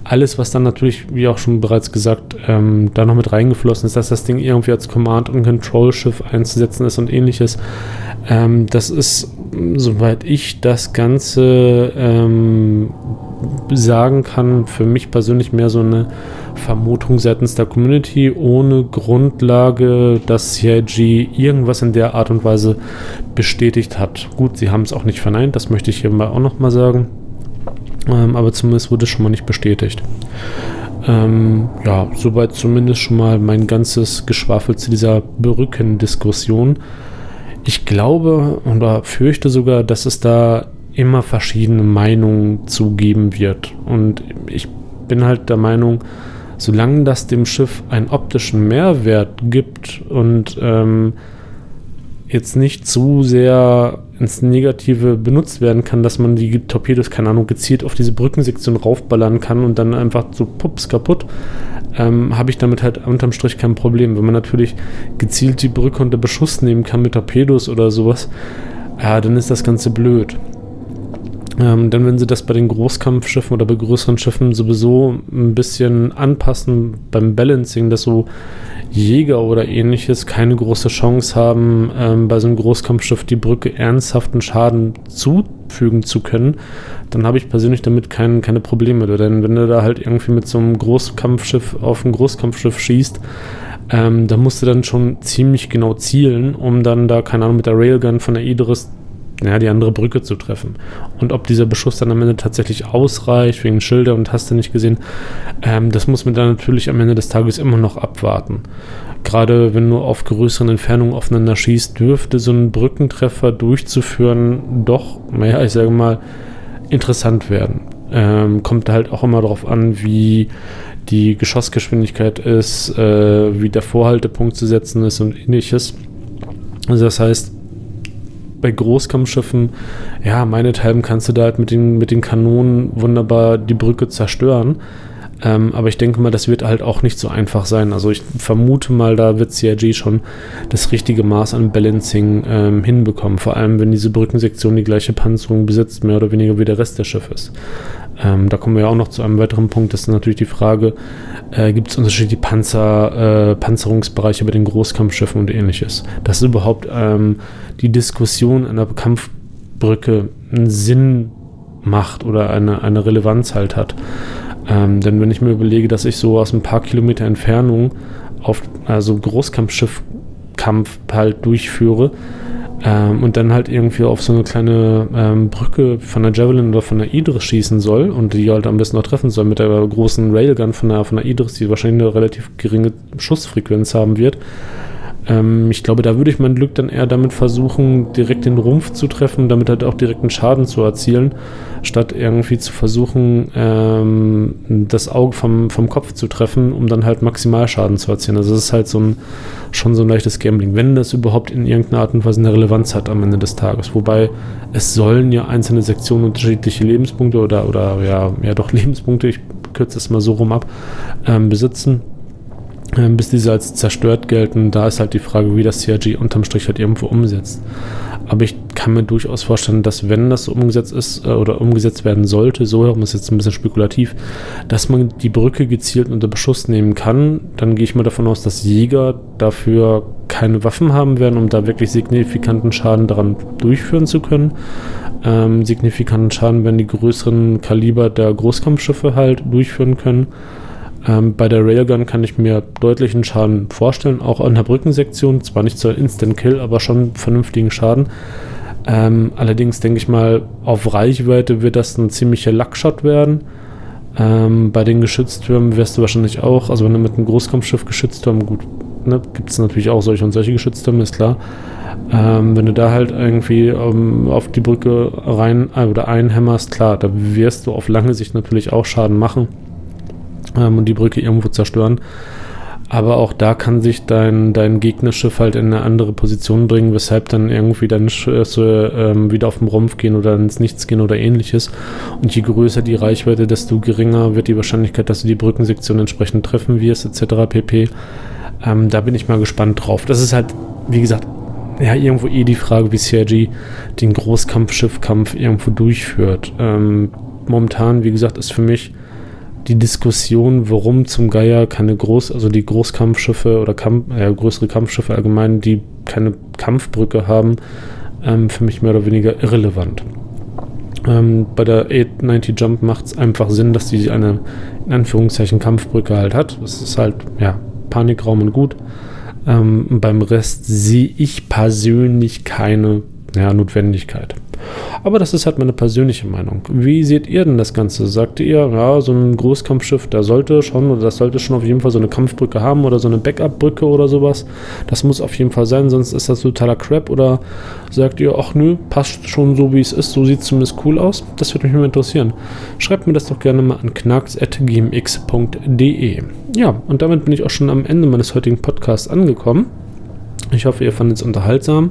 Alles, was dann natürlich, wie auch schon bereits gesagt, ähm, da noch mit reingeflossen ist, dass das Ding irgendwie als Command-and-Control-Schiff einzusetzen ist und ähnliches, ähm, das ist, soweit ich das Ganze ähm, sagen kann, für mich persönlich mehr so eine Vermutung seitens der Community ohne Grundlage, dass CIG irgendwas in der Art und Weise bestätigt hat. Gut, sie haben es auch nicht verneint, das möchte ich hier mal auch nochmal sagen. Ähm, aber zumindest wurde es schon mal nicht bestätigt. Ähm, ja, soweit zumindest schon mal mein ganzes Geschwafel zu dieser Brückendiskussion. Ich glaube oder fürchte sogar, dass es da immer verschiedene Meinungen zugeben wird. Und ich bin halt der Meinung, solange das dem Schiff einen optischen Mehrwert gibt und ähm, jetzt nicht zu sehr ins Negative benutzt werden kann, dass man die Torpedos, keine Ahnung, gezielt auf diese Brückensektion raufballern kann und dann einfach so pups kaputt, ähm, habe ich damit halt unterm Strich kein Problem. Wenn man natürlich gezielt die Brücke unter Beschuss nehmen kann mit Torpedos oder sowas, ja, dann ist das Ganze blöd. Ähm, denn wenn sie das bei den Großkampfschiffen oder bei größeren Schiffen sowieso ein bisschen anpassen beim Balancing, dass so Jäger oder ähnliches keine große Chance haben, ähm, bei so einem Großkampfschiff die Brücke ernsthaften Schaden zufügen zu können, dann habe ich persönlich damit kein, keine Probleme. Denn wenn du da halt irgendwie mit so einem Großkampfschiff auf ein Großkampfschiff schießt, ähm, da musst du dann schon ziemlich genau zielen, um dann da, keine Ahnung, mit der Railgun von der Idris ja, die andere Brücke zu treffen. Und ob dieser Beschuss dann am Ende tatsächlich ausreicht, wegen Schilder und hast du nicht gesehen, ähm, das muss man dann natürlich am Ende des Tages immer noch abwarten. Gerade wenn du auf größeren Entfernungen aufeinander schießt, dürfte so ein Brückentreffer durchzuführen doch, naja, ich sage mal, interessant werden. Ähm, kommt halt auch immer darauf an, wie die Geschossgeschwindigkeit ist, äh, wie der Vorhaltepunkt zu setzen ist und ähnliches. Also das heißt, bei Großkampfschiffen, ja, meinethalben kannst du da halt mit den, mit den Kanonen wunderbar die Brücke zerstören. Ähm, aber ich denke mal, das wird halt auch nicht so einfach sein. Also ich vermute mal, da wird CRG schon das richtige Maß an Balancing ähm, hinbekommen. Vor allem, wenn diese Brückensektion die gleiche Panzerung besitzt, mehr oder weniger wie der Rest des Schiffes. Ähm, da kommen wir ja auch noch zu einem weiteren Punkt. Das ist natürlich die Frage, äh, gibt es unterschiedliche Panzer, äh, Panzerungsbereiche bei den Großkampfschiffen und ähnliches. Dass überhaupt ähm, die Diskussion einer Kampfbrücke einen Sinn macht oder eine, eine Relevanz halt hat. Ähm, denn wenn ich mir überlege, dass ich so aus ein paar Kilometer Entfernung auf also Großkampfschiffkampf halt durchführe, ähm, und dann halt irgendwie auf so eine kleine ähm, Brücke von der Javelin oder von der Idris schießen soll und die halt am besten noch treffen soll mit der großen Railgun von der, von der Idris, die wahrscheinlich eine relativ geringe Schussfrequenz haben wird. Ähm, ich glaube, da würde ich mein Glück dann eher damit versuchen, direkt den Rumpf zu treffen, damit halt auch direkten Schaden zu erzielen, statt irgendwie zu versuchen, ähm, das Auge vom, vom Kopf zu treffen, um dann halt Maximalschaden zu erzielen. Also das ist halt so ein, schon so ein leichtes Gambling, wenn das überhaupt in irgendeiner Art und Weise eine Relevanz hat am Ende des Tages. Wobei es sollen ja einzelne Sektionen unterschiedliche Lebenspunkte oder, oder ja, ja doch Lebenspunkte, ich kürze es mal so rum ab, ähm, besitzen bis diese als zerstört gelten. Da ist halt die Frage, wie das CRG unterm Strich halt irgendwo umsetzt. Aber ich kann mir durchaus vorstellen, dass wenn das so umgesetzt ist äh, oder umgesetzt werden sollte, so herum ist jetzt ein bisschen spekulativ, dass man die Brücke gezielt unter Beschuss nehmen kann, dann gehe ich mal davon aus, dass Jäger dafür keine Waffen haben werden, um da wirklich signifikanten Schaden daran durchführen zu können. Ähm, signifikanten Schaden werden die größeren Kaliber der Großkampfschiffe halt durchführen können. Ähm, bei der Railgun kann ich mir deutlichen Schaden vorstellen, auch an der Brückensektion. Zwar nicht zur Instant Kill, aber schon vernünftigen Schaden. Ähm, allerdings denke ich mal, auf Reichweite wird das ein ziemlicher Luckshot werden. Ähm, bei den Geschütztürmen wirst du wahrscheinlich auch, also wenn du mit einem Großkampfschiff Geschützturm, gut, ne, gibt es natürlich auch solche und solche Geschütztürme, ist klar. Ähm, wenn du da halt irgendwie ähm, auf die Brücke rein äh, oder einhämmerst, klar, da wirst du auf lange Sicht natürlich auch Schaden machen ähm, und die Brücke irgendwo zerstören. Aber auch da kann sich dein, dein Gegnerschiff halt in eine andere Position bringen, weshalb dann irgendwie deine Schüsse ähm, wieder auf den Rumpf gehen oder ins Nichts gehen oder ähnliches. Und je größer die Reichweite, desto geringer wird die Wahrscheinlichkeit, dass du die Brückensektion entsprechend treffen wirst, etc. pp. Ähm, da bin ich mal gespannt drauf. Das ist halt, wie gesagt, ja irgendwo eh die Frage, wie Sergi den Großkampfschiffkampf irgendwo durchführt. Ähm, momentan, wie gesagt, ist für mich die Diskussion, warum zum Geier keine Groß, also die Großkampfschiffe oder Kampf, äh, größere Kampfschiffe allgemein, die keine Kampfbrücke haben, ähm, für mich mehr oder weniger irrelevant. Ähm, bei der 890 Jump macht es einfach Sinn, dass die eine in Anführungszeichen Kampfbrücke halt hat. Das ist halt, ja, Panikraum und gut. Ähm, beim Rest sehe ich persönlich keine ja, Notwendigkeit. Aber das ist halt meine persönliche Meinung. Wie seht ihr denn das Ganze? Sagt ihr, ja, so ein Großkampfschiff, der sollte schon oder das sollte schon auf jeden Fall so eine Kampfbrücke haben oder so eine Backup-Brücke oder sowas? Das muss auf jeden Fall sein, sonst ist das totaler Crap. Oder sagt ihr, ach nö, passt schon so wie es ist, so sieht es zumindest cool aus? Das würde mich mal interessieren. Schreibt mir das doch gerne mal an knacks.gmx.de. Ja, und damit bin ich auch schon am Ende meines heutigen Podcasts angekommen. Ich hoffe, ihr fandet es unterhaltsam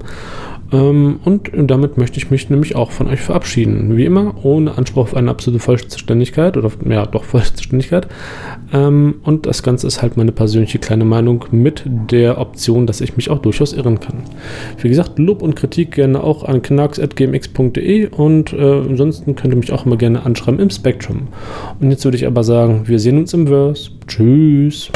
und damit möchte ich mich nämlich auch von euch verabschieden. Wie immer, ohne Anspruch auf eine absolute Vollständigkeit oder ja, doch Vollständigkeit. Ähm, und das Ganze ist halt meine persönliche kleine Meinung mit der Option, dass ich mich auch durchaus irren kann. Wie gesagt, Lob und Kritik gerne auch an knarks.gmx.de und äh, ansonsten könnt ihr mich auch immer gerne anschreiben im Spektrum. Und jetzt würde ich aber sagen, wir sehen uns im Verse. Tschüss.